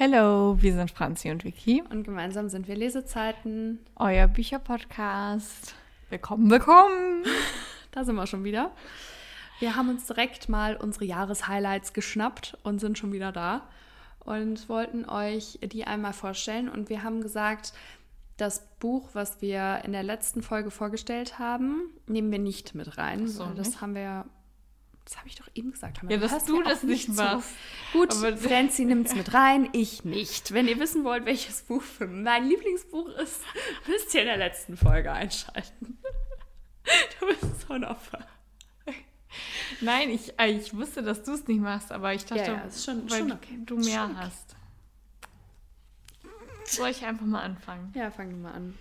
Hallo, wir sind Franzi und Vicky. Und gemeinsam sind wir Lesezeiten. Euer Bücherpodcast. Willkommen, willkommen. Da sind wir schon wieder. Wir haben uns direkt mal unsere Jahreshighlights geschnappt und sind schon wieder da und wollten euch die einmal vorstellen. Und wir haben gesagt, das Buch, was wir in der letzten Folge vorgestellt haben, nehmen wir nicht mit rein. so, das nicht? haben wir. Das habe ich doch eben gesagt. Ja, dass du das nicht zu. machst. Gut, Aber- Franzi nimmt es mit rein, ich nicht. Wenn ihr wissen wollt, welches Buch für mein Lieblingsbuch ist, müsst ihr in der letzten Folge einschalten. Du bist so ein Opfer. Nein, ich, äh, ich wusste, dass du es nicht machst, aber ich dachte, Ja, ja, schon- weil schon okay. du mehr okay. hast. Soll ich einfach mal anfangen? Ja, fangen wir mal an.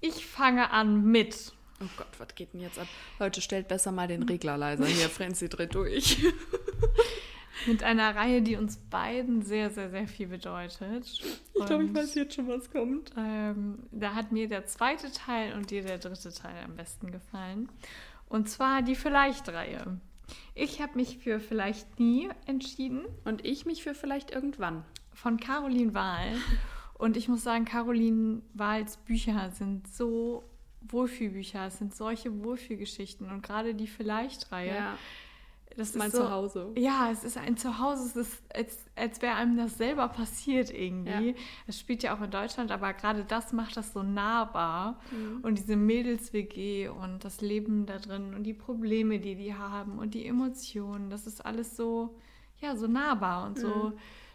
Ich fange an mit. Oh Gott, was geht denn jetzt ab? Leute, stellt besser mal den Regler leiser. Hier, Franzi dreht durch. Mit einer Reihe, die uns beiden sehr, sehr, sehr viel bedeutet. Ich glaube, ich weiß jetzt schon, was kommt. Ähm, da hat mir der zweite Teil und dir der dritte Teil am besten gefallen. Und zwar die Vielleicht-Reihe. Ich habe mich für Vielleicht nie entschieden Und ich mich für vielleicht irgendwann. von Caroline Wahl. Und ich muss sagen, Caroline Wahls Bücher sind so Wohlfühlbücher. Es sind solche Wohlfühlgeschichten. Und gerade die Vielleicht-Reihe. Ja, das mein ist so, Zuhause. Ja, es ist ein Zuhause. Es ist, als, als wäre einem das selber passiert irgendwie. Ja. Es spielt ja auch in Deutschland, aber gerade das macht das so nahbar. Mhm. Und diese Mädels-WG und das Leben da drin und die Probleme, die die haben und die Emotionen, das ist alles so, ja, so nahbar und so,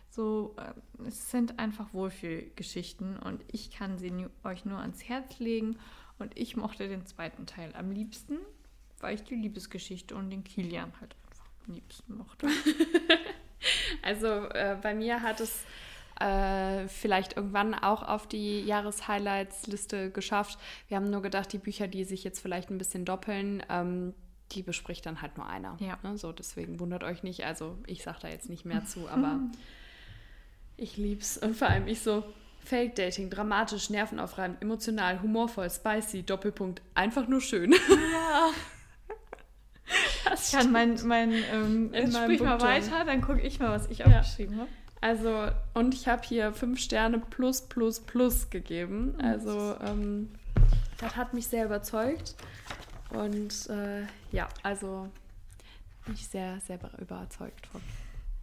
so, äh, es sind einfach Wohlfühlgeschichten und ich kann sie euch nur ans Herz legen und ich mochte den zweiten Teil am liebsten, weil ich die Liebesgeschichte und den Kilian halt einfach am liebsten mochte. Also äh, bei mir hat es äh, vielleicht irgendwann auch auf die Jahreshighlights-Liste geschafft. Wir haben nur gedacht, die Bücher, die sich jetzt vielleicht ein bisschen doppeln, ähm, die bespricht dann halt nur einer. Ja. Ne? So, deswegen wundert euch nicht. Also ich sage da jetzt nicht mehr zu, aber ich lieb's. Und vor allem ich so. Fake Dating, dramatisch, nervenaufreibend, emotional, humorvoll, spicy, Doppelpunkt, einfach nur schön. Ja. Das Ich kann mein, mein ähm, jetzt sprich mal weiter, dann gucke ich mal, was ich Ja. aufgeschrieben habe. Also, und ich habe hier fünf Sterne plus, plus, plus gegeben. Oh, Also, ähm, das hat mich sehr überzeugt. Und äh, ja, also bin ich sehr, sehr überzeugt von.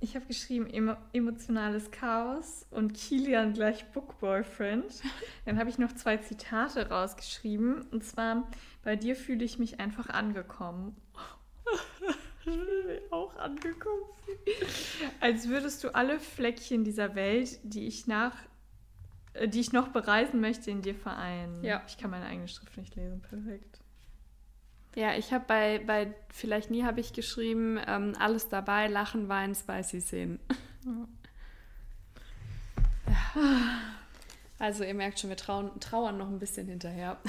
Ich habe geschrieben emo emotionales Chaos und Kilian gleich Book Boyfriend. Dann habe ich noch zwei Zitate rausgeschrieben. Und zwar, bei dir fühle ich mich einfach angekommen. Ich mich auch angekommen. Als würdest du alle Fleckchen dieser Welt, die ich nach äh, die ich noch bereisen möchte, in dir vereinen. Ja. Ich kann meine eigene Schrift nicht lesen. Perfekt. Ja, ich habe bei, bei Vielleicht nie habe ich geschrieben, ähm, alles dabei, Lachen, Weinen, spicy Szenen. Also ihr merkt schon, wir trauen, trauern noch ein bisschen hinterher.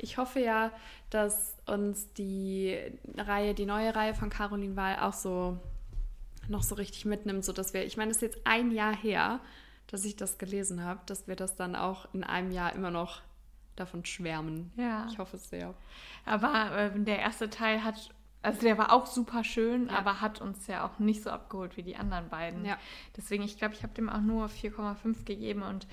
Ich hoffe ja, dass uns die Reihe, die neue Reihe von Caroline Wahl auch so noch so richtig mitnimmt, sodass wir, ich meine, es ist jetzt ein Jahr her, dass ich das gelesen habe, dass wir das dann auch in einem Jahr immer noch davon schwärmen. Ja. Ich hoffe es sehr. Aber äh, der erste Teil hat, also der war auch super schön, Ja. aber hat uns ja auch nicht so abgeholt wie die anderen beiden. Ja. Deswegen, ich glaube, ich habe dem auch nur 4,5 gegeben und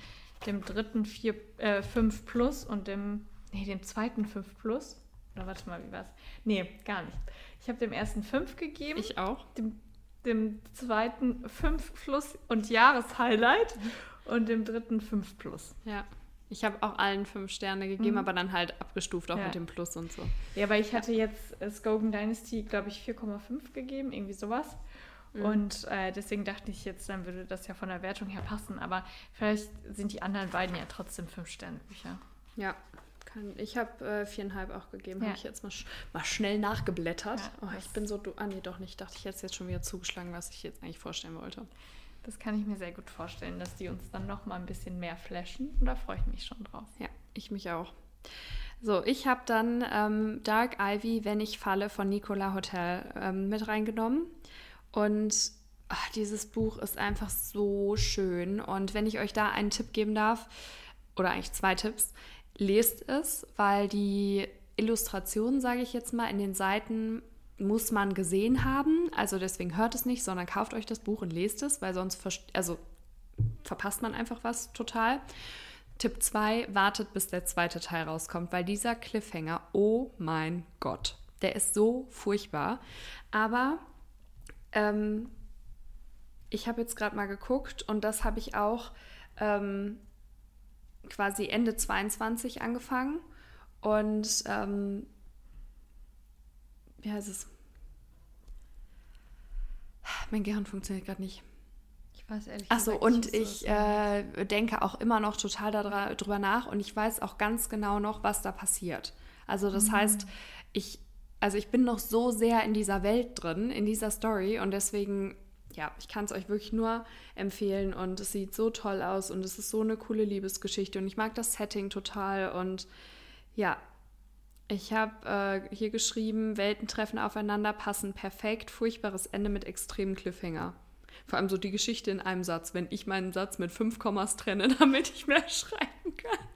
dem dritten 4, äh, 5 plus und dem, nee, dem zweiten 5 plus. Oder warte mal, wie war's? Nee, gar nicht. Ich habe dem ersten 5 gegeben, Ich auch. dem, dem zweiten 5 plus und Jahreshighlight und dem dritten 5 plus. Ja. Ich habe auch allen fünf Sterne gegeben, Mhm. aber dann halt abgestuft auch Ja. mit dem Plus und so. Ja, aber ich hatte jetzt äh, Skogan Dynasty, glaube ich, 4,5 gegeben, irgendwie sowas. Mhm. Und äh, deswegen dachte ich jetzt, dann würde das ja von der Wertung her passen. Aber vielleicht sind die anderen beiden ja trotzdem 5-Sterne-Bücher. Ja. Kann, ich habe äh, viereinhalb auch gegeben. Ja. Habe ich jetzt mal, sch mal schnell nachgeblättert. Ja, oh, ich bin so. Du ah, nee, doch nicht. Dachte ich jetzt jetzt schon wieder zugeschlagen, was ich jetzt eigentlich vorstellen wollte. Das kann ich mir sehr gut vorstellen, dass die uns dann noch mal ein bisschen mehr flashen. Und da freue ich mich schon drauf. Ja, ich mich auch. So, ich habe dann ähm, Dark Ivy, Wenn ich falle, von Nicola Hotel ähm, mit reingenommen. Und ach, dieses Buch ist einfach so schön. Und wenn ich euch da einen Tipp geben darf, oder eigentlich zwei Tipps, lest es, weil die Illustrationen, sage ich jetzt mal, in den Seiten muss man gesehen haben. Also deswegen hört es nicht, sondern kauft euch das Buch und lest es, weil sonst, also verpasst man einfach was total. Tipp 2, wartet bis der zweite Teil rauskommt, weil dieser Cliffhanger, oh mein Gott, der ist so furchtbar. Aber ähm, ich habe jetzt gerade mal geguckt und das habe ich auch ähm, quasi Ende 22 angefangen. Und ähm, wie heißt es? Mein Gehirn funktioniert gerade nicht. Ich weiß ehrlich Achso, gesagt und ich äh, denke auch immer noch total drüber nach und ich weiß auch ganz genau noch, was da passiert. Also das heißt, ich, also ich bin noch so sehr in dieser Welt drin, in dieser Story und deswegen, ja, ich kann es euch wirklich nur empfehlen und es sieht so toll aus und es ist so eine coole Liebesgeschichte und ich mag das Setting total und ja, ich habe äh, hier geschrieben, Welten treffen aufeinander, passen perfekt, furchtbares Ende mit extremen Cliffhanger. Vor allem so die Geschichte in einem Satz, wenn ich meinen Satz mit fünf Kommas trenne, damit ich mehr schreiben kann.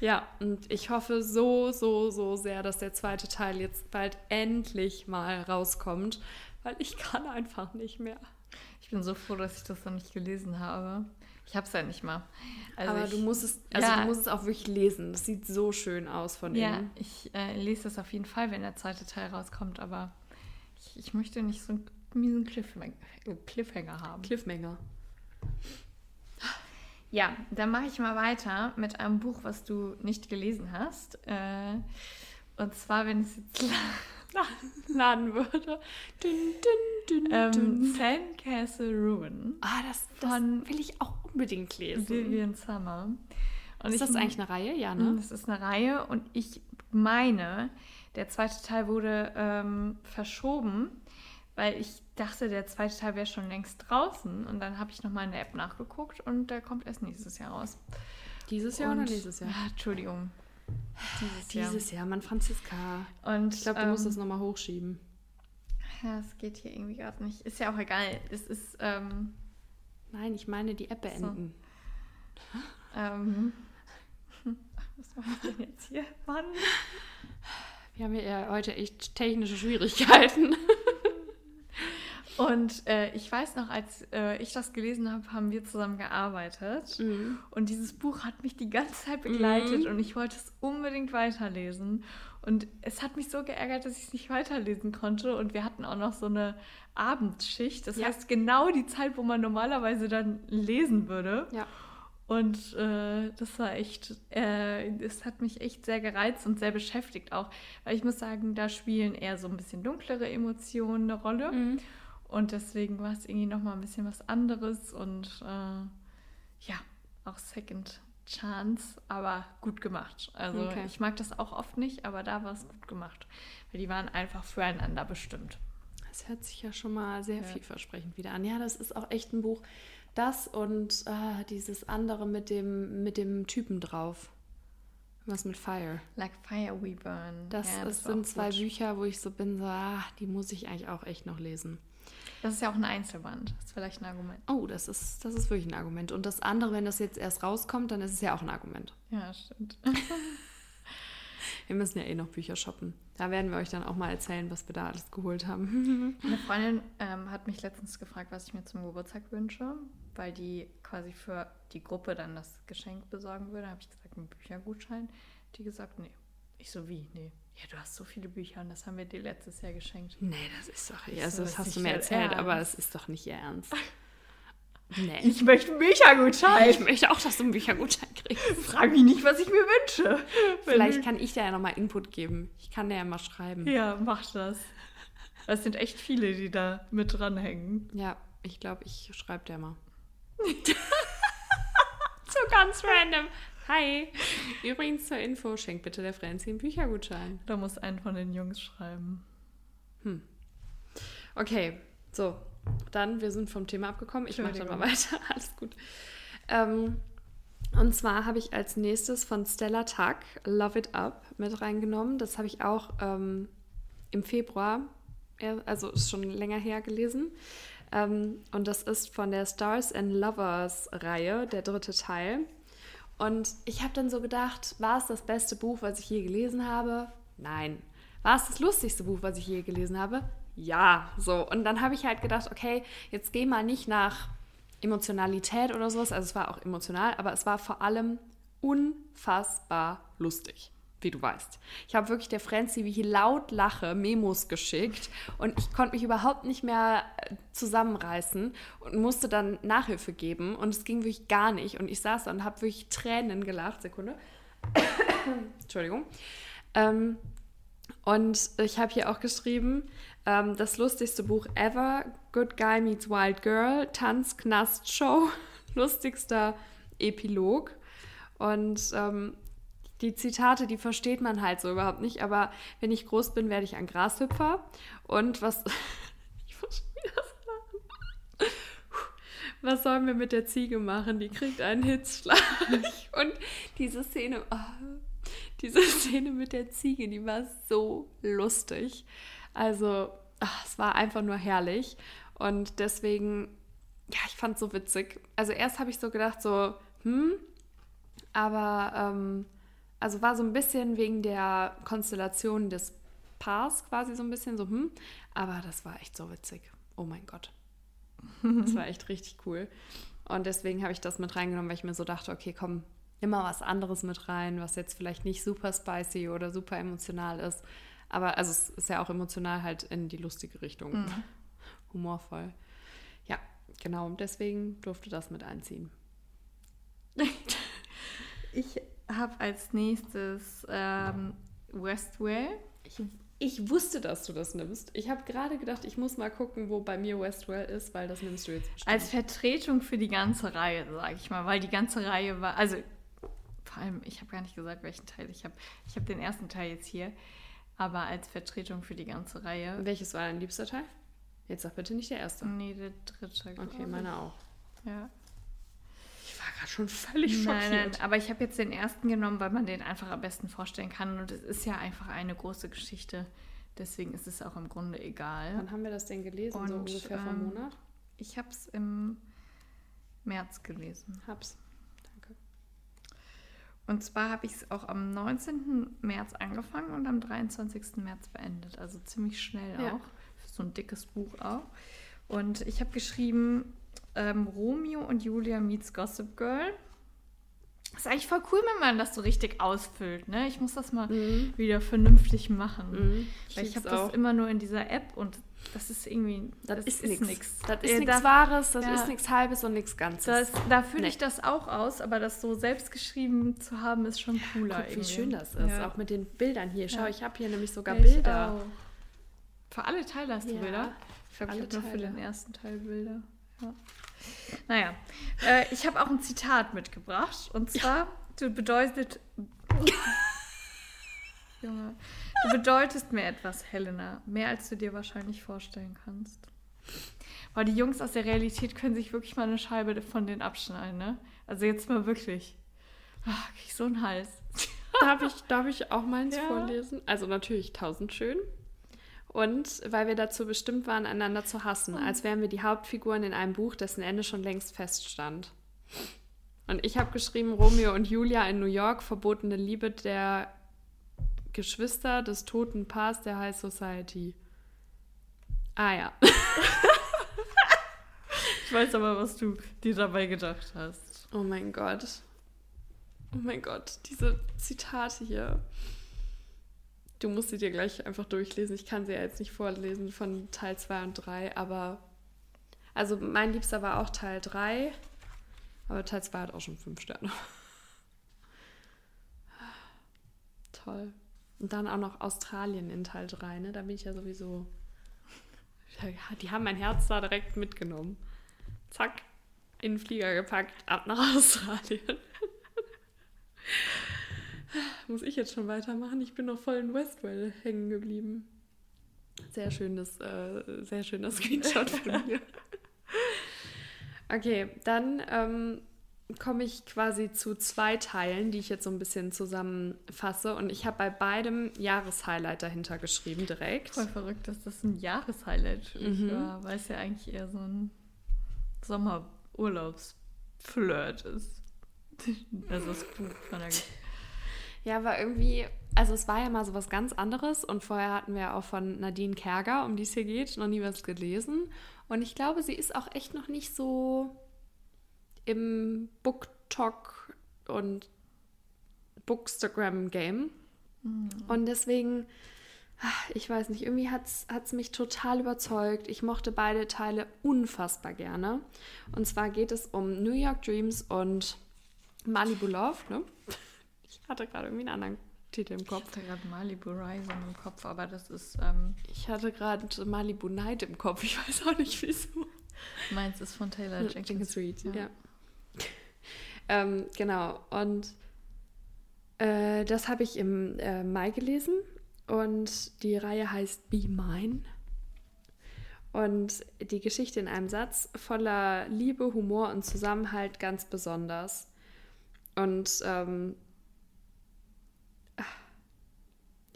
ja, und ich hoffe so, so, so sehr, dass der zweite Teil jetzt bald endlich mal rauskommt, weil ich kann einfach nicht mehr. Ich bin so froh, dass ich das noch nicht gelesen habe. Ich habe es ja nicht mal. Also Aber ich, du musst es, also ja. du musst es auch wirklich lesen. Das sieht so schön aus von Ja, innen. ich äh, lese das auf jeden Fall, wenn der zweite Teil rauskommt, aber ich, ich möchte nicht so einen miesen Cliffhanger, Cliffhanger haben. Cliffhanger. Ja, dann mache ich mal weiter mit einem Buch, was du nicht gelesen hast. Äh, und zwar, wenn es jetzt laden würde. Dün, dün, dün, ähm, dün. Sandcastle Ruin Ah, das, das will ich auch unbedingt lesen. Vivian Summer. Und Ist ich- das eigentlich eine Reihe? Ja, Mm, ne? Das ist eine Reihe und ich meine, der zweite Teil wurde ähm, verschoben, weil ich dachte, der zweite Teil wäre schon längst draußen und dann habe ich nochmal in der App nachgeguckt und der kommt erst nächstes Jahr raus. Dieses Jahr und, oder nächstes Jahr? Ah, Entschuldigung. Dieses, Dieses Jahr, Mann, Franziska. Jahr. Und Ich glaube, du ähm, musst es nochmal hochschieben. Ja, es geht hier irgendwie gerade nicht. Ist ja auch egal. Es ist ähm, Nein, ich meine die App beenden. ähm, was mache ich denn jetzt hier? Mann. Wir haben ja heute echt technische Schwierigkeiten. Und äh, ich weiß noch, als äh, ich das gelesen habe, haben wir zusammen gearbeitet. Mhm. Und dieses Buch hat mich die ganze Zeit begleitet Mhm. und ich wollte es unbedingt weiterlesen. Und es hat mich so geärgert, dass ich es nicht weiterlesen konnte. Und wir hatten auch noch so eine Abendschicht. Das Ja. heißt, genau die Zeit, wo man normalerweise dann lesen würde. Ja. Und äh, das war echt, äh, es hat mich echt sehr gereizt und sehr beschäftigt auch. Weil ich muss sagen, da spielen eher so ein bisschen dunklere Emotionen eine Rolle. Mhm. Und deswegen war es irgendwie nochmal ein bisschen was anderes und äh, ja, auch Second Chance, aber gut gemacht. Also Okay. ich mag das auch oft nicht, aber da war es gut gemacht. Weil die waren einfach füreinander bestimmt. Das hört sich ja schon mal sehr Ja. vielversprechend wieder an. Ja, das ist auch echt ein Buch. Das und ah, dieses andere mit dem, mit dem Typen drauf. Was mit Fire. Like Fire We Burn. Das, Ja, das sind zwei gut. Bücher, wo ich so bin, so, ah, die muss ich eigentlich auch echt noch lesen. Das ist ja auch ein Einzelband. Das ist vielleicht ein Argument. Oh, das ist, das ist wirklich ein Argument. Und das andere, wenn das jetzt erst rauskommt, dann ist es ja auch ein Argument. Ja, stimmt. Wir müssen ja eh noch Bücher shoppen. Da werden wir euch dann auch mal erzählen, was wir da alles geholt haben. Eine Freundin ähm, hat mich letztens gefragt, was ich mir zum Geburtstag wünsche, weil die quasi für die Gruppe dann das Geschenk besorgen würde. habe ich gesagt, einen Büchergutschein. Die gesagt, nee. Ich so, wie? Nee. Ja, du hast so viele Bücher und das haben wir dir letztes Jahr geschenkt. nee, das ist doch. Ich Also, so, das hast nicht du mir erzählt, aber Ernst? es ist doch nicht ihr Ernst. Nee. Ich möchte einen Büchergutschein. Ich möchte auch, dass du einen Büchergutschein kriegst. Frag mich nicht, was ich mir wünsche. Vielleicht kann ich dir ja nochmal Input geben. Ich kann dir ja mal schreiben. Ja, mach das. Es sind echt viele, die da mit dranhängen. Ja, ich glaube, ich schreibe dir mal. so ganz random. Hi. Übrigens zur Info, schenk bitte der Franzi einen Büchergutschein. Da muss ein von den Jungs schreiben. Okay, so. Dann, wir sind vom Thema abgekommen. Ich mache dann mal weiter. Alles gut. Ähm, und zwar habe ich als nächstes von Stella Tuck Love It Up mit reingenommen. Das habe ich auch ähm, im Februar, also ist schon länger her gelesen. Ähm, und das ist von der Stars and Lovers Reihe, der dritte Teil. Und ich habe dann so gedacht, war es das beste Buch, was ich je gelesen habe? Nein. War es das lustigste Buch, was ich je gelesen habe? Ja. So. Und dann habe ich halt gedacht, okay, jetzt geh mal nicht nach Emotionalität oder sowas. Also es war auch emotional, aber es war vor allem unfassbar lustig wie du weißt. Ich habe wirklich der Franzi, wie ich laut lache, Memos geschickt und ich konnte mich überhaupt nicht mehr äh, zusammenreißen und musste dann Nachhilfe geben und es ging wirklich gar nicht und ich saß da und habe wirklich Tränen gelacht. Sekunde. Entschuldigung. Ähm, und ich habe hier auch geschrieben, ähm, das lustigste Buch ever, Good Guy Meets Wild Girl, Tanz, Show, lustigster Epilog. Und ähm, die Zitate, die versteht man halt so überhaupt nicht, aber wenn ich groß bin, werde ich ein Grashüpfer. Und was. ich muss wieder. Was sollen wir mit der Ziege machen? Die kriegt einen Hitzschlag. Und diese Szene, oh, diese Szene mit der Ziege, die war so lustig. Also, ach, es war einfach nur herrlich. Und deswegen, ja, ich fand es so witzig. Also erst habe ich so gedacht, so, hm, aber ähm, also war so ein bisschen wegen der Konstellation des Paars quasi so ein bisschen so, hm, aber das war echt so witzig. Oh mein Gott. Das war echt richtig cool. Und deswegen habe ich das mit reingenommen, weil ich mir so dachte, okay, komm, immer was anderes mit rein, was jetzt vielleicht nicht super spicy oder super emotional ist. Aber also es ist ja auch emotional halt in die lustige Richtung. Mhm. Humorvoll. Ja, genau. Deswegen durfte das mit einziehen. ich habe als nächstes ähm, Westwell. Ich, ich, wusste, dass du das nimmst. Ich habe gerade gedacht, ich muss mal gucken, wo bei mir Westwell ist, weil das nimmst du jetzt bestimmt. Als Vertretung für die ganze Reihe, sage ich mal, weil die ganze Reihe war, also vor allem, ich habe gar nicht gesagt, welchen Teil ich habe. Ich habe den ersten Teil jetzt hier, aber als Vertretung für die ganze Reihe. Welches war dein liebster Teil? Jetzt sag bitte nicht der erste. Nee, der dritte. Okay, meiner auch. Ja schon völlig schockiert. Nein, nein, aber ich habe jetzt den ersten genommen, weil man den einfach am besten vorstellen kann. Und es ist ja einfach eine große Geschichte. Deswegen ist es auch im Grunde egal. Wann haben wir das denn gelesen? Und, so ungefähr ähm, vom Monat? Ich habe es im März gelesen. Hab's. Danke. Und zwar habe ich es auch am 19. März angefangen und am 23. März beendet. Also ziemlich schnell ja. auch. So ein dickes Buch auch. Und ich habe geschrieben, ähm, Romeo und Julia meets Gossip Girl. Ist eigentlich voll cool, wenn man das so richtig ausfüllt. Ne? Ich muss das mal mhm. wieder vernünftig machen. Mhm. Ich Weil ich habe das immer nur in dieser App und das ist irgendwie. Das, das ist nichts. Das ist nichts Wahres, das ja. ist nichts Halbes und nichts Ganzes. Das, da fülle nee. ich das auch aus, aber das so selbstgeschrieben zu haben, ist schon cooler. Guck, wie schön das ist. Ja. Auch mit den Bildern hier. Schau, ich habe hier nämlich sogar ich Bilder. Auch. Für alle Teile hast du Bilder? Ich glaube, ich habe nur für den ersten Teil Bilder. Ja. Naja, äh, ich habe auch ein Zitat mitgebracht. Und zwar, ja. du bedeutet. Junge, du bedeutest mir etwas, Helena. Mehr als du dir wahrscheinlich vorstellen kannst. Weil die Jungs aus der Realität können sich wirklich mal eine Scheibe von denen abschneiden, ne? Also jetzt mal wirklich. Ach, krieg ich so einen Hals. darf, ich, darf ich auch meins ja. vorlesen? Also natürlich tausend schön und weil wir dazu bestimmt waren, einander zu hassen, oh. als wären wir die Hauptfiguren in einem Buch, dessen Ende schon längst feststand. Und ich habe geschrieben, Romeo und Julia in New York, verbotene Liebe der Geschwister des toten Paars der High Society. Ah ja. ich weiß aber, was du dir dabei gedacht hast. Oh mein Gott. Oh mein Gott, diese Zitate hier. Du musst sie dir gleich einfach durchlesen. Ich kann sie ja jetzt nicht vorlesen von Teil 2 und 3, aber. Also, mein Liebster war auch Teil 3, aber Teil 2 hat auch schon 5 Sterne. Toll. Und dann auch noch Australien in Teil 3, ne? Da bin ich ja sowieso. Die haben mein Herz da direkt mitgenommen. Zack, in den Flieger gepackt, ab nach Australien. Muss ich jetzt schon weitermachen? Ich bin noch voll in Westwell hängen geblieben. Sehr schönes, äh, sehr schöner Screenshot von mir. okay, dann ähm, komme ich quasi zu zwei Teilen, die ich jetzt so ein bisschen zusammenfasse. Und ich habe bei beidem Jahreshighlight dahinter geschrieben direkt. Voll verrückt, dass das ein Jahreshighlight für mich mhm. war, weil es ja eigentlich eher so ein Sommerurlaubsflirt ist. Also das Buch von der ja, war irgendwie, also es war ja mal so was ganz anderes und vorher hatten wir auch von Nadine Kerger, um die es hier geht, noch nie was gelesen. Und ich glaube, sie ist auch echt noch nicht so im BookTok und Bookstagram-Game. Mhm. Und deswegen, ich weiß nicht, irgendwie hat es mich total überzeugt. Ich mochte beide Teile unfassbar gerne. Und zwar geht es um New York Dreams und Malibu Love, ne? Ich hatte gerade irgendwie einen anderen Titel im Kopf. Ich hatte gerade Malibu Rising im Kopf, aber das ist. Ähm ich hatte gerade Malibu Night im Kopf. Ich weiß auch nicht wieso. Meins ist von Taylor Jenkins, Jenkins Reid. Ja. ja. ähm, genau. Und äh, das habe ich im äh, Mai gelesen. Und die Reihe heißt Be Mine. Und die Geschichte in einem Satz voller Liebe, Humor und Zusammenhalt ganz besonders. Und ähm,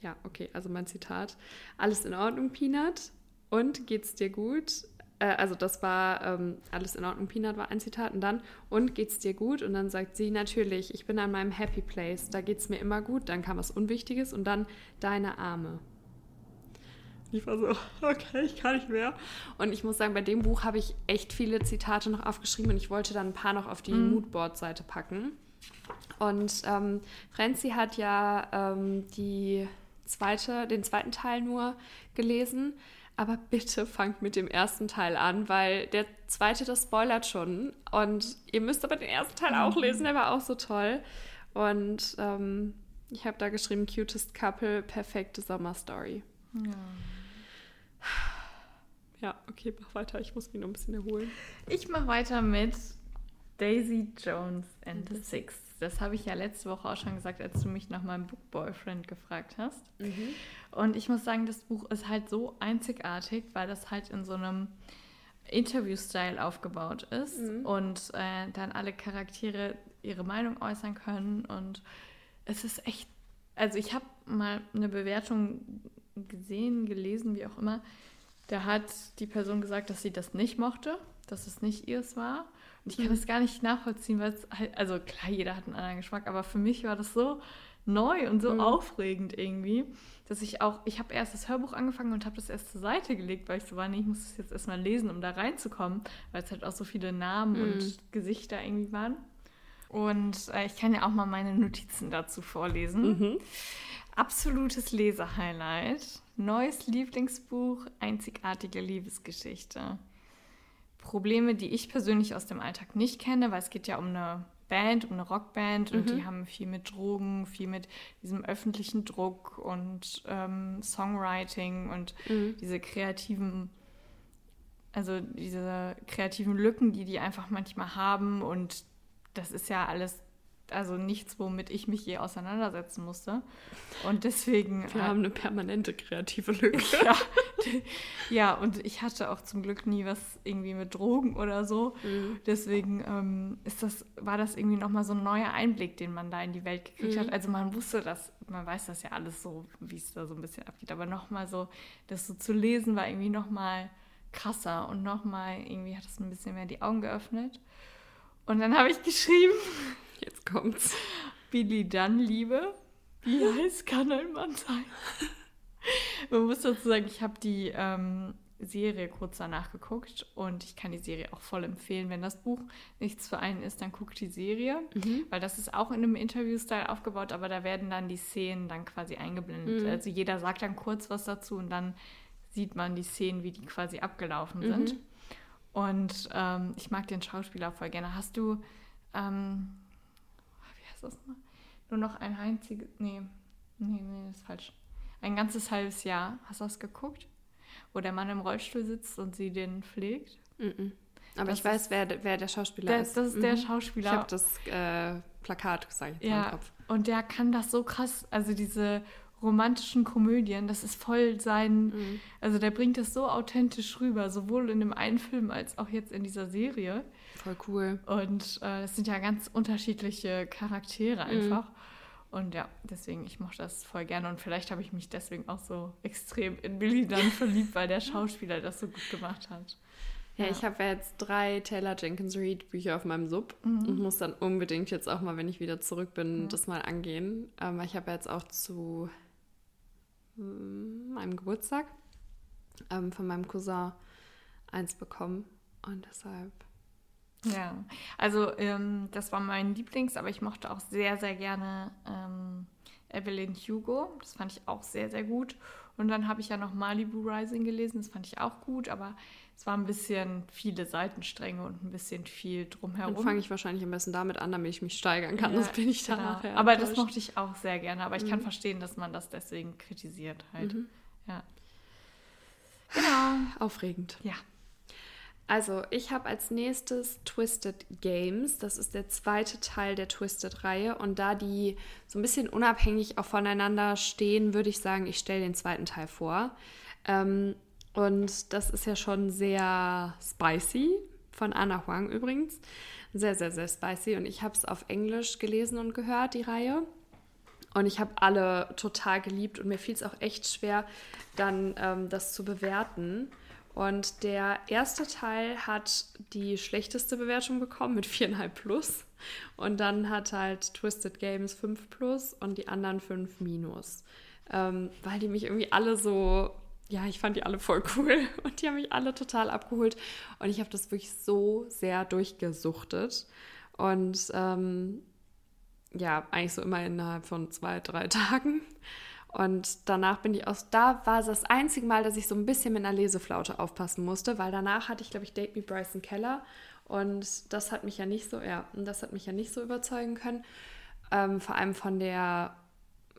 ja, okay, also mein Zitat. Alles in Ordnung, Peanut? Und geht's dir gut? Äh, also das war ähm, alles in Ordnung, Peanut war ein Zitat. Und dann, und geht's dir gut? Und dann sagt sie, natürlich, ich bin an meinem Happy Place, da geht's mir immer gut. Dann kam was Unwichtiges und dann deine Arme. Ich war so, okay, ich kann nicht mehr. Und ich muss sagen, bei dem Buch habe ich echt viele Zitate noch aufgeschrieben und ich wollte dann ein paar noch auf die mm. Moodboard-Seite packen. Und ähm, Franzi hat ja ähm, die zweite, den zweiten Teil nur gelesen. Aber bitte fangt mit dem ersten Teil an, weil der zweite, das spoilert schon. Und ihr müsst aber den ersten Teil auch lesen, der war auch so toll. Und ähm, ich habe da geschrieben, cutest couple, perfekte Sommerstory. Ja. Ja, okay, mach weiter. Ich muss mich noch ein bisschen erholen. Ich mache weiter mit Daisy Jones and the Six das habe ich ja letzte Woche auch schon gesagt, als du mich nach meinem Book Boyfriend gefragt hast. Mhm. Und ich muss sagen, das Buch ist halt so einzigartig, weil das halt in so einem Interview-Style aufgebaut ist mhm. und äh, dann alle Charaktere ihre Meinung äußern können. Und es ist echt, also ich habe mal eine Bewertung gesehen, gelesen, wie auch immer. Da hat die Person gesagt, dass sie das nicht mochte, dass es nicht ihrs war. Ich kann das gar nicht nachvollziehen, weil es halt, also klar, jeder hat einen anderen Geschmack, aber für mich war das so neu und so mhm. aufregend irgendwie, dass ich auch, ich habe erst das Hörbuch angefangen und habe das erst zur Seite gelegt, weil ich so war, nee, ich muss das jetzt erstmal lesen, um da reinzukommen, weil es halt auch so viele Namen mhm. und Gesichter irgendwie waren. Und äh, ich kann ja auch mal meine Notizen dazu vorlesen. Mhm. Absolutes Lesehighlight. Neues Lieblingsbuch, einzigartige Liebesgeschichte. Probleme, die ich persönlich aus dem Alltag nicht kenne, weil es geht ja um eine Band, um eine Rockband und mhm. die haben viel mit Drogen, viel mit diesem öffentlichen Druck und ähm, Songwriting und mhm. diese kreativen, also diese kreativen Lücken, die die einfach manchmal haben und das ist ja alles also nichts, womit ich mich je auseinandersetzen musste. Und deswegen. Wir äh, haben eine permanente kreative Lücke. Ja, ja, und ich hatte auch zum Glück nie was irgendwie mit Drogen oder so. Mhm. Deswegen ähm, ist das, war das irgendwie nochmal so ein neuer Einblick, den man da in die Welt gekriegt mhm. hat. Also man wusste das, man weiß das ja alles so, wie es da so ein bisschen abgeht. Aber nochmal so, das so zu lesen, war irgendwie nochmal krasser und nochmal irgendwie hat es ein bisschen mehr die Augen geöffnet. Und dann habe ich geschrieben, Jetzt kommt's. Billy Dunn, Liebe. Wie heiß kann ein Mann sein? Man muss dazu sagen, ich habe die ähm, Serie kurz danach geguckt und ich kann die Serie auch voll empfehlen. Wenn das Buch nichts für einen ist, dann guckt die Serie, mhm. weil das ist auch in einem Interview-Style aufgebaut, aber da werden dann die Szenen dann quasi eingeblendet. Mhm. Also jeder sagt dann kurz was dazu und dann sieht man die Szenen, wie die quasi abgelaufen mhm. sind. Und ähm, ich mag den Schauspieler voll gerne. Hast du ähm, ist das mal? Nur noch ein einziges. Nee, nee, nee, das ist falsch. Ein ganzes halbes Jahr. Hast du das geguckt? Wo der Mann im Rollstuhl sitzt und sie den pflegt? Mm -mm. Aber das ich weiß, wer, wer der Schauspieler der, ist. Das ist mhm. der Schauspieler. Ich habe das äh, Plakat gesagt ja, im Kopf. Und der kann das so krass, also diese romantischen Komödien, das ist voll sein, mhm. also der bringt das so authentisch rüber, sowohl in dem einen Film als auch jetzt in dieser Serie. Voll cool. Und äh, das sind ja ganz unterschiedliche Charaktere mhm. einfach. Mhm. Und ja, deswegen, ich mochte das voll gerne. Und vielleicht habe ich mich deswegen auch so extrem in Billy dann verliebt, weil der Schauspieler das so gut gemacht hat. Ja, ja. ich habe ja jetzt drei Taylor Jenkins Reid Bücher auf meinem Sub mhm. und muss dann unbedingt jetzt auch mal, wenn ich wieder zurück bin, ja. das mal angehen. Ähm, ich habe ja jetzt auch zu hm, meinem Geburtstag ähm, von meinem Cousin eins bekommen. Und deshalb Ja, also ähm, das war mein Lieblings, aber ich mochte auch sehr, sehr gerne ähm, Evelyn Hugo. Das fand ich auch sehr, sehr gut. Und dann habe ich ja noch Malibu Rising gelesen, das fand ich auch gut, aber es war ein bisschen viele Seitenstränge und ein bisschen viel drumherum. Dann fange ich wahrscheinlich am besten damit an, damit ich mich steigern kann, ja, sonst bin ich da genau. nachher. Aber das mochte ich auch sehr gerne, aber ich mhm. kann verstehen, dass man das deswegen kritisiert halt. Mhm. Ja. Genau. Aufregend. Ja. Also, ich habe als nächstes Twisted Games. Das ist der zweite Teil der Twisted-Reihe. Und da die so ein bisschen unabhängig auch voneinander stehen, würde ich sagen, ich stelle den zweiten Teil vor. Ähm, und das ist ja schon sehr spicy, von Anna Huang übrigens. Sehr, sehr, sehr spicy. Und ich habe es auf Englisch gelesen und gehört, die Reihe. Und ich habe alle total geliebt und mir fiel es auch echt schwer, dann ähm, das zu bewerten. Und der erste Teil hat die schlechteste Bewertung bekommen mit 4,5 plus. Und dann hat halt Twisted Games 5 plus und die anderen 5 minus. Ähm, weil die mich irgendwie alle so, ja, ich fand die alle voll cool und die haben mich alle total abgeholt. Und ich habe das wirklich so sehr durchgesuchtet. Und ähm, ja, eigentlich so immer innerhalb von zwei, drei Tagen. Und danach bin ich aus, da war es das einzige Mal, dass ich so ein bisschen mit einer Leseflaute aufpassen musste, weil danach hatte ich, glaube ich, Date Me Bryson Keller und das hat mich ja nicht so, ja, das hat mich ja nicht so überzeugen können. Ähm, vor allem von der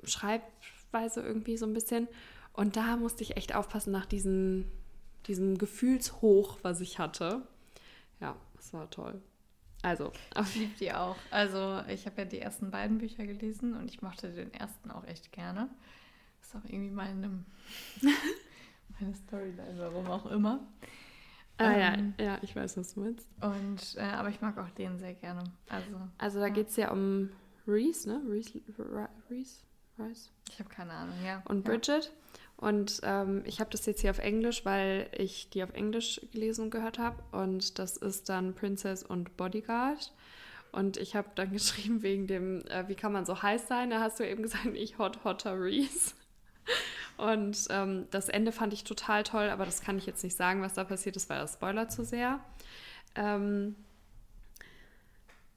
Schreibweise irgendwie so ein bisschen. Und da musste ich echt aufpassen nach diesem, diesem Gefühlshoch, was ich hatte. Ja, das war toll. Also, ich liebe die auch. Also, ich habe ja die ersten beiden Bücher gelesen und ich mochte den ersten auch echt gerne ist auch irgendwie meine, meine Storyline, warum auch immer. Ah ähm, ja, ja, ich weiß, was du meinst. Und, äh, aber ich mag auch den sehr gerne. Also, also da ja. geht es ja um Reese, ne? Reese, Reese, Reese? Ich habe keine Ahnung, ja. Und Bridget. Ja. Und ähm, ich habe das jetzt hier auf Englisch, weil ich die auf Englisch gelesen und gehört habe. Und das ist dann Princess und Bodyguard. Und ich habe dann geschrieben wegen dem, äh, wie kann man so heiß sein? Da hast du eben gesagt, ich hot, hotter Reese. Und ähm, das Ende fand ich total toll, aber das kann ich jetzt nicht sagen, was da passiert ist, weil das Spoiler zu sehr. Ähm,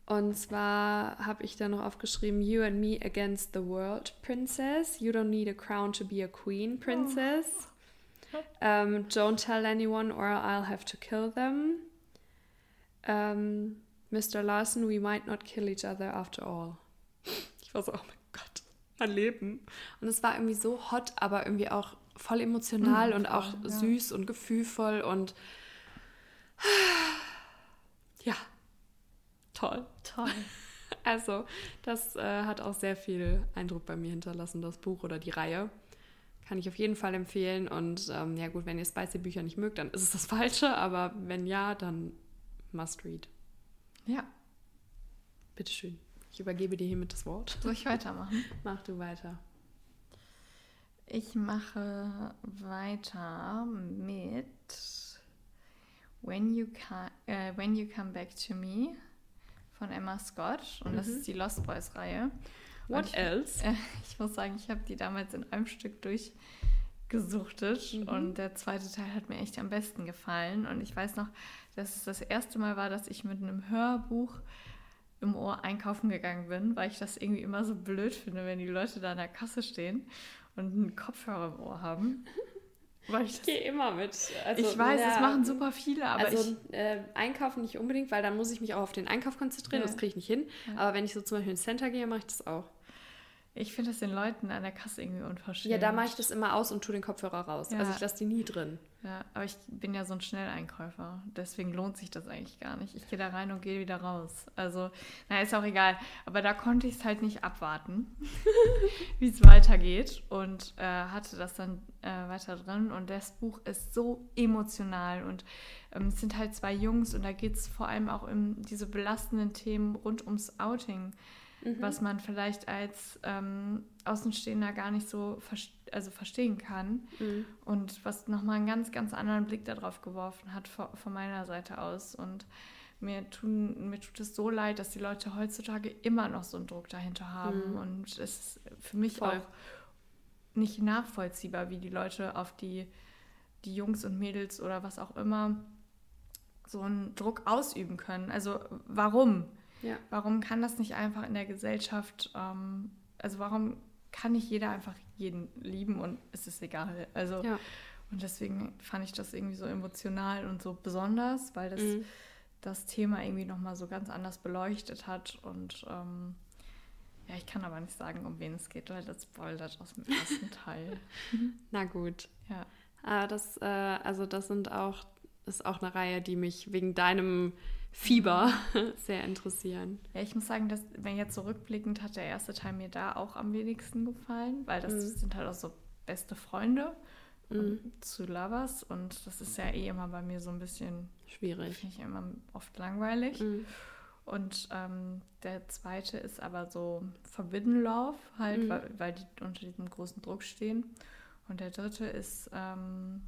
und zwar habe ich da noch aufgeschrieben, You and me against the world, Princess. You don't need a crown to be a queen, Princess. Oh. Um, don't tell anyone or I'll have to kill them. Um, Mr. Larson, we might not kill each other after all. Ich war so, oh mein mein Leben. Und es war irgendwie so hot, aber irgendwie auch voll emotional mhm, und auch ja. süß und gefühlvoll und ja, toll. Toll. Also, das äh, hat auch sehr viel Eindruck bei mir hinterlassen, das Buch oder die Reihe. Kann ich auf jeden Fall empfehlen. Und ähm, ja, gut, wenn ihr Spicy-Bücher nicht mögt, dann ist es das Falsche. Aber wenn ja, dann must read. Ja. Bitteschön. Ich übergebe dir hiermit das Wort. Soll ich weitermachen? Mach du weiter. Ich mache weiter mit When You, Can, äh, When you Come Back to Me von Emma Scott. Und mhm. das ist die Lost Boys Reihe. What ich, else? Äh, ich muss sagen, ich habe die damals in einem Stück durchgesuchtet mhm. und der zweite Teil hat mir echt am besten gefallen. Und ich weiß noch, dass es das erste Mal war, dass ich mit einem Hörbuch im Ohr einkaufen gegangen bin, weil ich das irgendwie immer so blöd finde, wenn die Leute da an der Kasse stehen und einen Kopfhörer im Ohr haben. Weil ich, ich gehe immer mit. Also, ich weiß, ja, das machen super viele, aber also, ich... Äh, einkaufen nicht unbedingt, weil dann muss ich mich auch auf den Einkauf konzentrieren, ja. das kriege ich nicht hin. Ja. Aber wenn ich so zum Beispiel ins Center gehe, mache ich das auch. Ich finde das den Leuten an der Kasse irgendwie unverschämt. Ja, da mache ich das immer aus und tue den Kopfhörer raus. Ja. Also ich lasse die nie drin. Ja, aber ich bin ja so ein Schnelleinkäufer. Deswegen lohnt sich das eigentlich gar nicht. Ich gehe da rein und gehe wieder raus. Also, na, ist auch egal. Aber da konnte ich es halt nicht abwarten, wie es weitergeht. Und äh, hatte das dann äh, weiter drin. Und das Buch ist so emotional. Und ähm, es sind halt zwei Jungs. Und da geht es vor allem auch um diese belastenden Themen rund ums Outing mhm. was man vielleicht als ähm, Außenstehender gar nicht so ver also verstehen kann mhm. und was nochmal einen ganz, ganz anderen Blick darauf geworfen hat von, von meiner Seite aus. Und mir, tun, mir tut es so leid, dass die Leute heutzutage immer noch so einen Druck dahinter haben. Mhm. Und es ist für mich Voll. auch nicht nachvollziehbar, wie die Leute auf die, die Jungs und Mädels oder was auch immer so einen Druck ausüben können. Also warum? Ja. Warum kann das nicht einfach in der Gesellschaft, ähm, also warum kann nicht jeder einfach jeden lieben und es ist egal? Also Ja. und deswegen fand ich das irgendwie so emotional und so besonders, weil das Mhm. das Thema irgendwie nochmal so ganz anders beleuchtet hat und ähm, ja, ich kann aber nicht sagen, um wen es geht, weil das spoilert aus dem ersten Teil. Na gut. Ja. Ah, das, äh, also das sind auch, ist auch eine Reihe, die mich wegen deinem Fieber sehr interessieren. Ja, ich muss sagen, dass, wenn jetzt zurückblickend, hat der erste Teil mir da auch am wenigsten gefallen, weil das Mhm. sind halt auch so beste Freunde Mhm. zu Lovers und das ist ja eh immer bei mir so ein bisschen, Schwierig. finde ich immer oft langweilig. Mhm. Und ähm, der zweite ist aber so Forbidden Love, halt, Mhm. weil, weil die unter diesem großen Druck stehen. Und der dritte ist, ähm,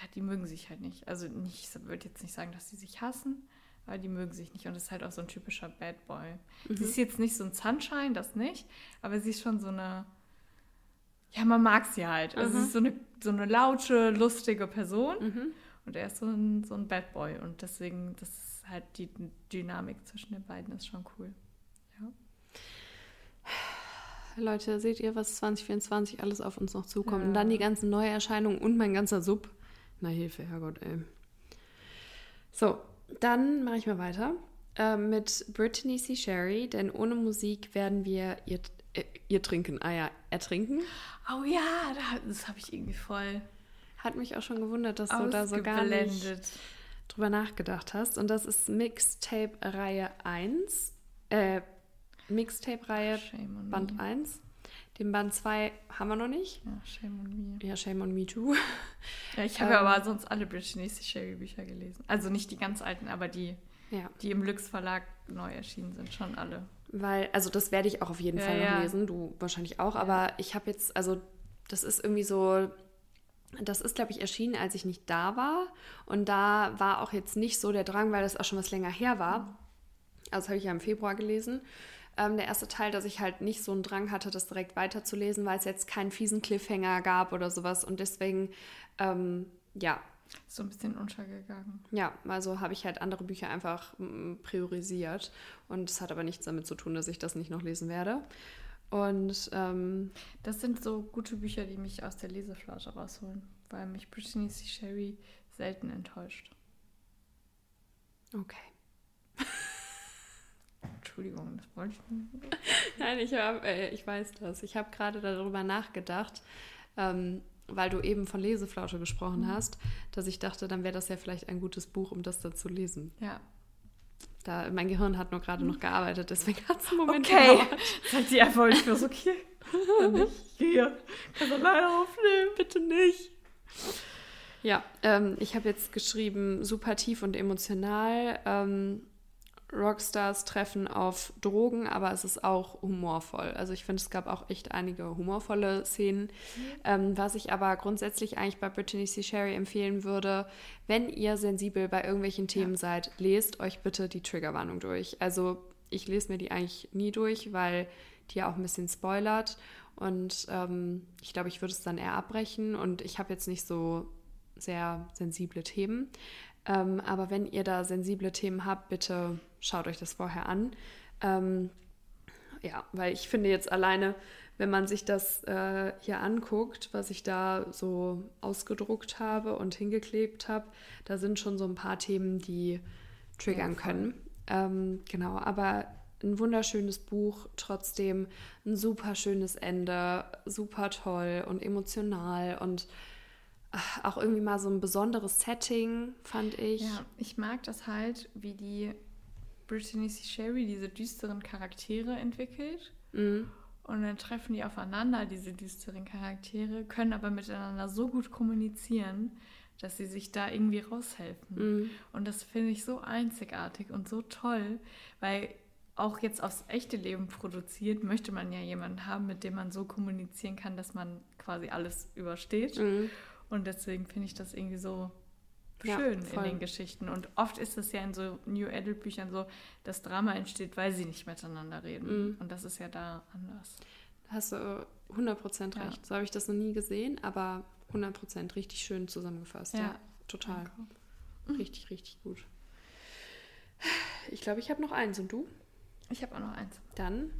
ja, die mögen sich halt nicht. Also nicht, ich würde jetzt nicht sagen, dass sie sich hassen, aber die mögen sich nicht. Und das ist halt auch so ein typischer Bad Boy. Mhm. Sie ist jetzt nicht so ein Sunshine, das nicht, aber sie ist schon so eine, ja, man mag sie halt. Also Mhm. sie ist so eine, so eine laute, lustige Person. Mhm. Und er ist so ein, so ein Bad Boy. Und deswegen, das ist halt die Dynamik zwischen den beiden ist schon cool. Ja. Leute, seht ihr, was 2024 alles auf uns noch zukommt? Ja. Und dann die ganzen Neuerscheinungen und mein ganzer Sub. Na Hilfe, Herrgott, ey. So, dann mache ich mal weiter äh, mit Brittany C. Sherry, denn ohne Musik werden wir ihr, äh, ihr trinken, ah ja, ertrinken. Oh ja, da- das habe ich irgendwie voll Hat mich auch schon gewundert, dass du da so gar nicht drüber nachgedacht hast. Und das ist Mixtape-Reihe 1. Äh, Mixtape-Reihe Shame on Band me. 1. Den Band 2 haben wir noch nicht. Ja, shame on me. Ja, Shame on Me Too. Ja, ich habe Ähm. aber sonst alle Brittany C. Sherry Bücher gelesen. Also nicht die ganz alten, aber die, Ja, die im Lux Verlag neu erschienen sind, schon alle. weil, also das werde ich auch auf jeden Ja, Fall noch ja. lesen. Du wahrscheinlich auch. Aber ich habe jetzt, also das ist irgendwie so, das ist, glaube ich, erschienen, als ich nicht da war. Und da war auch jetzt nicht so der Drang, weil das auch schon was länger her war. Also das habe ich ja im Februar gelesen. Ähm, der erste Teil, dass ich halt nicht so einen Drang hatte, das direkt weiterzulesen, weil es jetzt keinen fiesen Cliffhanger gab oder sowas. Und deswegen, ähm, ja, so ein bisschen untergegangen. Ja, also habe ich halt andere Bücher einfach priorisiert. Und es hat aber nichts damit zu tun, dass ich das nicht noch lesen werde. Und ähm, Das sind so gute Bücher, die mich aus der Leseflaute rausholen, weil mich Brittany C. Sherry selten enttäuscht. okay. Entschuldigung, das wollte ich nicht. Nein, ich, hab, äh, ich weiß das. Ich habe gerade darüber nachgedacht, ähm, weil du eben von Leseflaute gesprochen Mhm. hast, dass ich dachte, dann wäre das ja vielleicht ein gutes Buch, um das da zu lesen. Ja. Da, mein Gehirn hat nur gerade noch gearbeitet, deswegen hat es einen Moment Okay. Sagt die einfach nicht mehr so, okay. Ich gehe. Kannst du alleine aufnehmen. Bitte nicht. Ja, ähm, ich habe jetzt geschrieben, super tief und emotional. Ähm, Rockstars treffen auf Drogen, aber es ist auch humorvoll. Also ich finde, es gab auch echt einige humorvolle Szenen. Ähm, was ich aber grundsätzlich eigentlich bei Brittany C. Sherry empfehlen würde, wenn ihr sensibel bei irgendwelchen Themen seid, lest euch bitte die Triggerwarnung durch. Also ich lese mir die eigentlich nie durch, weil die ja auch ein bisschen spoilert. Und ähm, ich glaube, ich würde es dann eher abbrechen. Und ich habe jetzt nicht so sehr sensible Themen. Ähm, aber wenn ihr da sensible Themen habt, bitte schaut euch das vorher an. Ähm, ja, weil ich finde jetzt alleine, wenn man sich das äh, hier anguckt, was ich da so ausgedruckt habe und hingeklebt habe, da sind schon so ein paar Themen, die triggern können. Ähm, genau, aber ein wunderschönes Buch, trotzdem ein super schönes Ende, super toll und emotional und auch irgendwie mal so ein besonderes Setting, fand ich. Ja, ich mag das halt, wie die Brittany C. Sherry diese düsteren Charaktere entwickelt. Mhm. Und dann treffen die aufeinander, diese düsteren Charaktere, können aber miteinander so gut kommunizieren, dass sie sich da irgendwie raushelfen. Mhm. Und das finde ich so einzigartig und so toll, weil auch jetzt aufs echte Leben produziert, möchte man ja jemanden haben, mit dem man so kommunizieren kann, dass man quasi alles übersteht. Mhm. Und deswegen finde ich das irgendwie so Ja, schön voll. in den Geschichten. Und oft ist es ja in so New Adult Büchern so, dass Drama entsteht, weil sie nicht miteinander reden. Mhm. Und das ist ja da anders. Da hast du äh, 100% Ja. recht. So habe ich das noch nie gesehen, aber 100% richtig schön zusammengefasst. Ja, Ja. total. Danke. Richtig, richtig gut. Ich glaube, ich habe noch eins und du? Ich habe auch noch eins. Dann,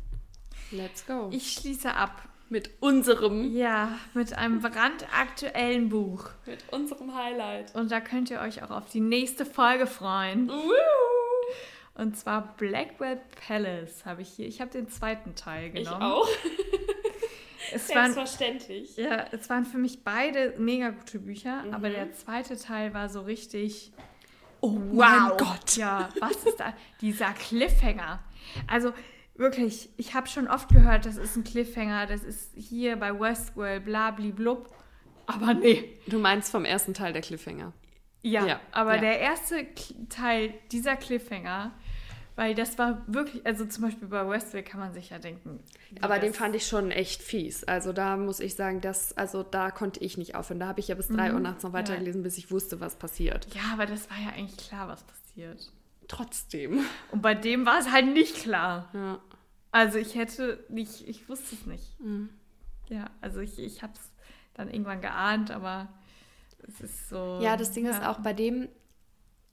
let's go. Ich schließe ab. Mit unserem, Ja, mit einem brandaktuellen Buch. mit unserem Highlight. Und da könnt ihr euch auch auf die nächste Folge freuen. Woo! Und zwar Blackwell Palace habe ich hier. Ich habe den zweiten Teil Ich genommen. auch. Es waren, Selbstverständlich. ja, es waren für mich beide mega gute Bücher, Mhm. aber der zweite Teil war so richtig. Oh mein Gott. Ja, was ist da? Dieser Cliffhanger. Also wirklich, ich habe schon oft gehört, das ist ein Cliffhanger, das ist hier bei Westworld, blub. Aber nee. Du meinst vom ersten Teil der Cliffhanger. Ja, Ja, aber ja. der erste Teil dieser Cliffhanger, weil das war wirklich, also zum Beispiel bei Westworld kann man sich ja denken. Aber den fand ich schon echt fies. Also da muss ich sagen, das, also da konnte ich nicht aufhören. Da habe ich ja bis drei Uhr nachts noch weitergelesen, bis ich wusste, was passiert. Ja, aber das war ja eigentlich klar, was passiert. Trotzdem. Und bei dem war es halt nicht klar. Ja. Also ich hätte nicht, ich wusste es nicht. Mhm. Ja, also ich, ich habe es dann irgendwann geahnt, aber es ist so. Ja, das Ding ja, ist auch bei dem,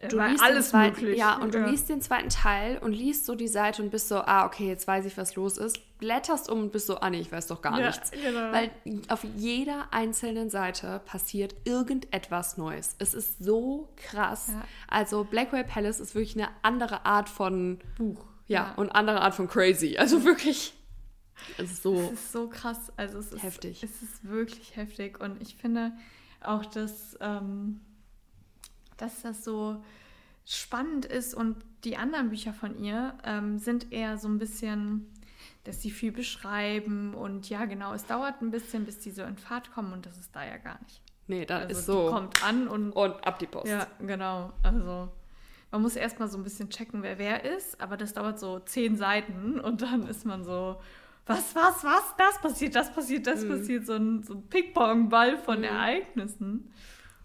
du war liest alles zweiten, möglich. Ja, und du Ja. liest den zweiten Teil und liest so die Seite und bist so, ah, okay, jetzt weiß ich, was los ist. Blätterst um und bist so, ah, nee, ich weiß doch gar Ja, nichts. genau. Weil auf jeder einzelnen Seite passiert irgendetwas Neues. Es ist so krass. Ja. Also Blackwell Palace ist wirklich eine andere Art von Buch. Ja, und andere Art von crazy. Also wirklich. Es ist so. Es ist so krass. Also es ist Heftig. Es ist wirklich heftig. Und ich finde auch, dass, ähm, dass das so spannend ist und die anderen Bücher von ihr ähm, sind eher so ein bisschen, dass sie viel beschreiben und ja, genau, es dauert ein bisschen, bis die so in Fahrt kommen und das ist da ja gar nicht. Nee, da Also ist die so. kommt an und Und ab die Post. ja, genau. Also man muss erstmal so ein bisschen checken, wer wer ist, aber das dauert so zehn Seiten und dann ist man so, was, was, was, das passiert, das passiert, das passiert, so ein, so ein Ping-Pong-Ball von Ereignissen.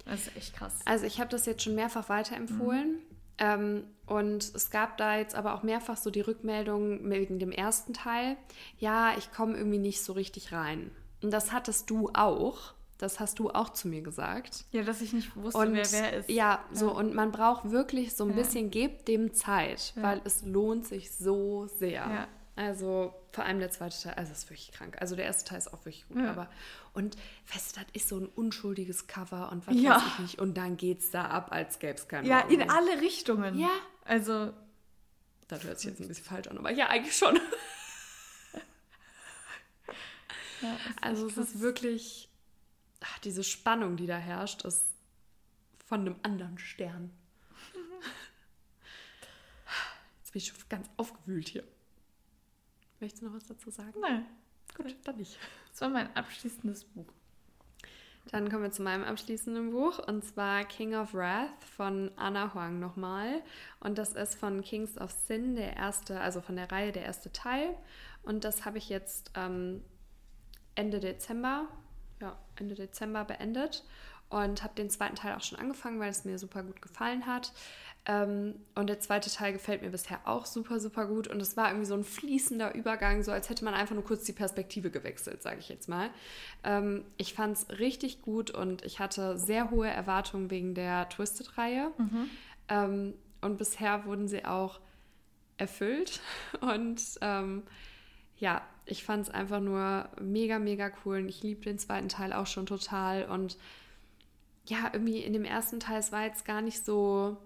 Das ist echt krass. Also ich habe das jetzt schon mehrfach weiterempfohlen. Ähm, und es gab da jetzt aber auch mehrfach so die Rückmeldung wegen dem ersten Teil. Ja, ich komme irgendwie nicht so richtig rein. Und das hattest du auch. Das hast du auch zu mir gesagt. Ja, dass ich nicht wusste, Und wer wer ist. ja, so und man braucht wirklich so ein Ja. bisschen, gebt dem Zeit, Ja. weil es lohnt sich so sehr. Also vor allem der zweite Teil, also es ist wirklich krank. Also der erste Teil ist auch wirklich gut, aber und weißt du, das ist so ein unschuldiges Cover und was Ja. weiß ich nicht und dann geht's da ab, als gäbe es keinen Ja, in Morgen. alle Richtungen. Ja. Also, Das hört sich jetzt ein bisschen falsch an, aber ja, eigentlich schon. ja, Also es ist wirklich, ach, diese Spannung, die da herrscht, ist von einem anderen Stern. Jetzt bin ich schon ganz aufgewühlt hier. Möchtest du noch was dazu sagen? Nein, Gut, dann nicht. das war mein abschließendes Buch. Dann kommen wir zu meinem abschließenden Buch und zwar King of Wrath von Anna Huang nochmal. Und das ist von Kings of Sin, der erste, also von der Reihe der erste Teil. Und das habe ich jetzt ähm, Ende Dezember, ja, Ende Dezember beendet und habe den zweiten Teil auch schon angefangen, weil es mir super gut gefallen hat. Ähm, und der zweite Teil gefällt mir bisher auch super, super gut. Und es war irgendwie so ein fließender Übergang, so als hätte man einfach nur kurz die Perspektive gewechselt, sage ich jetzt mal. Ähm, ich fand es richtig gut und ich hatte sehr hohe Erwartungen wegen der Twisted-Reihe. Ähm, und bisher wurden sie auch erfüllt. Und ähm, ja, ich fand es einfach nur mega, mega cool. Und ich liebe den zweiten Teil auch schon total. Und ja, irgendwie in dem ersten Teil, es war jetzt gar nicht so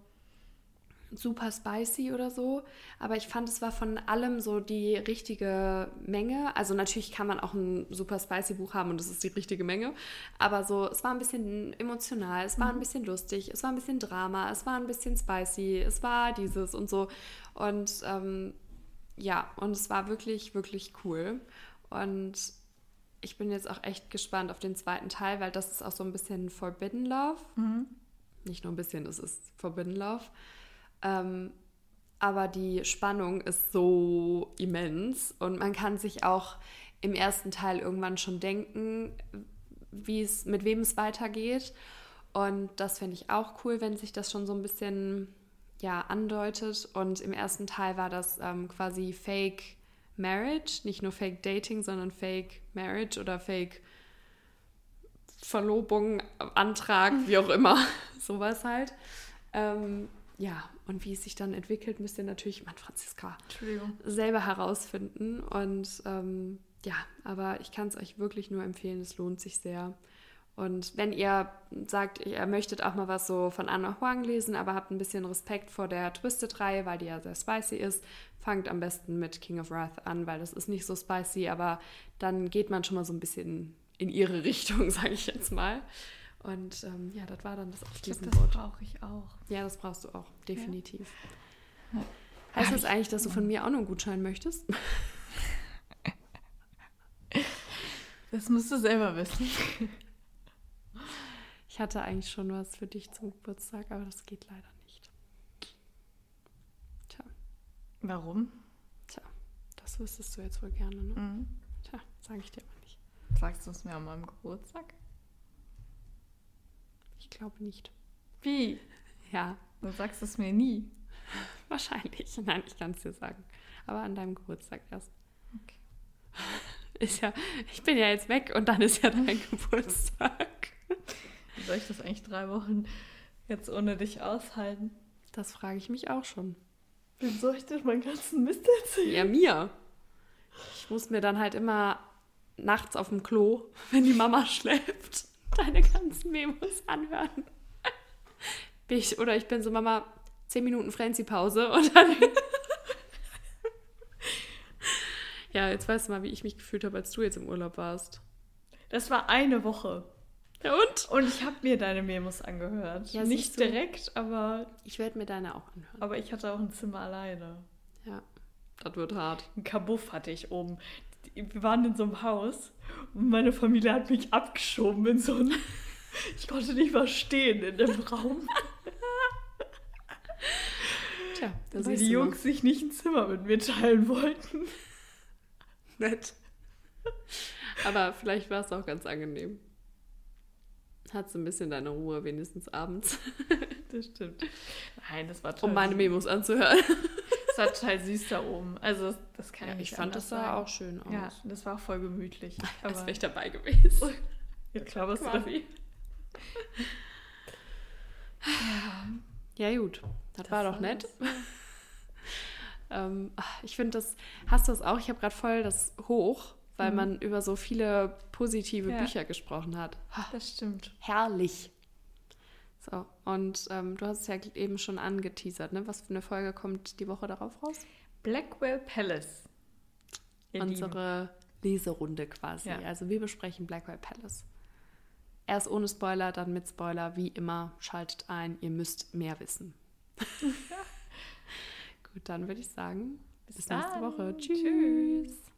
super spicy oder so, aber ich fand, es war von allem so die richtige Menge. Also natürlich kann man auch ein super spicy Buch haben und das ist die richtige Menge, aber so, es war ein bisschen emotional, es war ein bisschen lustig, es war ein bisschen Drama, es war ein bisschen spicy, es war dieses und so. Und ähm, ja, und es war wirklich, wirklich cool. Und ich bin jetzt auch echt gespannt auf den zweiten Teil, weil das ist auch so ein bisschen Forbidden Love. Nicht nur ein bisschen, es ist Forbidden Love. Ähm, aber die Spannung ist so immens und man kann sich auch im ersten Teil irgendwann schon denken, wie es, mit wem es weitergeht. Und das finde ich auch cool, wenn sich das schon so ein bisschen ja, andeutet. Und im ersten Teil war das ähm, quasi Fake Marriage, nicht nur Fake Dating, sondern Fake Marriage oder Fake Verlobung, Antrag, wie auch immer, sowas halt. Ähm, ja, und wie es sich dann entwickelt, müsst ihr natürlich, Mann, Franziska, selber herausfinden. Und ähm, ja, aber ich kann es euch wirklich nur empfehlen, es lohnt sich sehr. Und wenn ihr sagt, ihr möchtet auch mal was so von Anna Huang lesen, aber habt ein bisschen Respekt vor der Twisted-Reihe, weil die ja sehr spicy ist, fangt am besten mit King of Wrath an, weil das ist nicht so spicy, aber dann geht man schon mal so ein bisschen in ihre Richtung, sage ich jetzt mal. Und ähm, ja, das war dann das glaub, das brauche ich auch. Ja, das brauchst du auch, definitiv. Ja. Heißt das eigentlich, dass du von mir auch noch einen Gutschein möchtest? Das musst du selber wissen. Ich hatte eigentlich schon was für dich zum Geburtstag, aber das geht leider nicht. Tja, Warum? tja, das wüsstest du jetzt wohl gerne, ne? Mhm. Tja, sage ich dir aber nicht. Sagst du es mir an meinem Geburtstag? Ich glaube nicht. Wie? Ja, Du sagst es mir nie. wahrscheinlich. Nein, ich kann es dir sagen. Aber an deinem Geburtstag erst. Okay. Ist ja, ich bin ja jetzt weg und dann ist ja dein Geburtstag. Wie soll ich das eigentlich drei Wochen jetzt ohne dich aushalten? Das frage ich mich auch schon. Wem soll ich denn meinen ganzen Mist erzählen? Ja, mir. Ich muss mir dann halt immer nachts auf dem Klo, wenn die Mama schläft, deine ganzen Memos anhören. Ich, oder ich bin so, Mama, 10 Minuten Frenzy-Pause und dann. ja, jetzt weißt du mal, wie ich mich gefühlt habe, als du jetzt im Urlaub warst. Das war eine Woche. Ja, und? Und ich habe mir deine Memos angehört. Ja, Nicht direkt, aber, Ich werde mir deine auch anhören. aber ich hatte auch ein Zimmer alleine. Ja, das wird hart. Ein Kabuff hatte ich oben. Wir waren in so einem Haus und meine Familie hat mich abgeschoben in so ein. Ich konnte nicht mal stehen in dem Raum, Tja, da weil die du mal. Jungs sich nicht ein Zimmer mit mir teilen wollten. Nett. Aber vielleicht war es auch ganz angenehm. Hattest ein bisschen deine Ruhe, wenigstens abends, Das stimmt. Nein, das war toll. um meine Memos anzuhören. Das war total süß da oben. Also, das, kann Ja, ich ich fand, das sah sagen. auch schön aus. Ja, das war auch voll gemütlich. Als Aber wäre ich dabei gewesen. ja, klar, was du da Quasi. Ja, gut. Das, Das war doch war nett. ähm, ich finde das, hast du das auch? Ich habe gerade voll das hoch, weil Mhm. man über so viele positive Ja. Bücher gesprochen hat. Ha, Das stimmt. herrlich. So, und ähm, du hast es ja eben schon angeteasert, ne? Was für eine Folge kommt die Woche darauf raus? Blackwell Palace. Ihr Lieben. Unsere Leserunde quasi. Ja. Also wir besprechen Blackwell Palace. Erst ohne Spoiler, dann mit Spoiler. Wie immer, schaltet ein, ihr müsst mehr wissen. Gut, dann würde ich sagen, bis, nächste dann. Woche. Tschüss. Tschüss.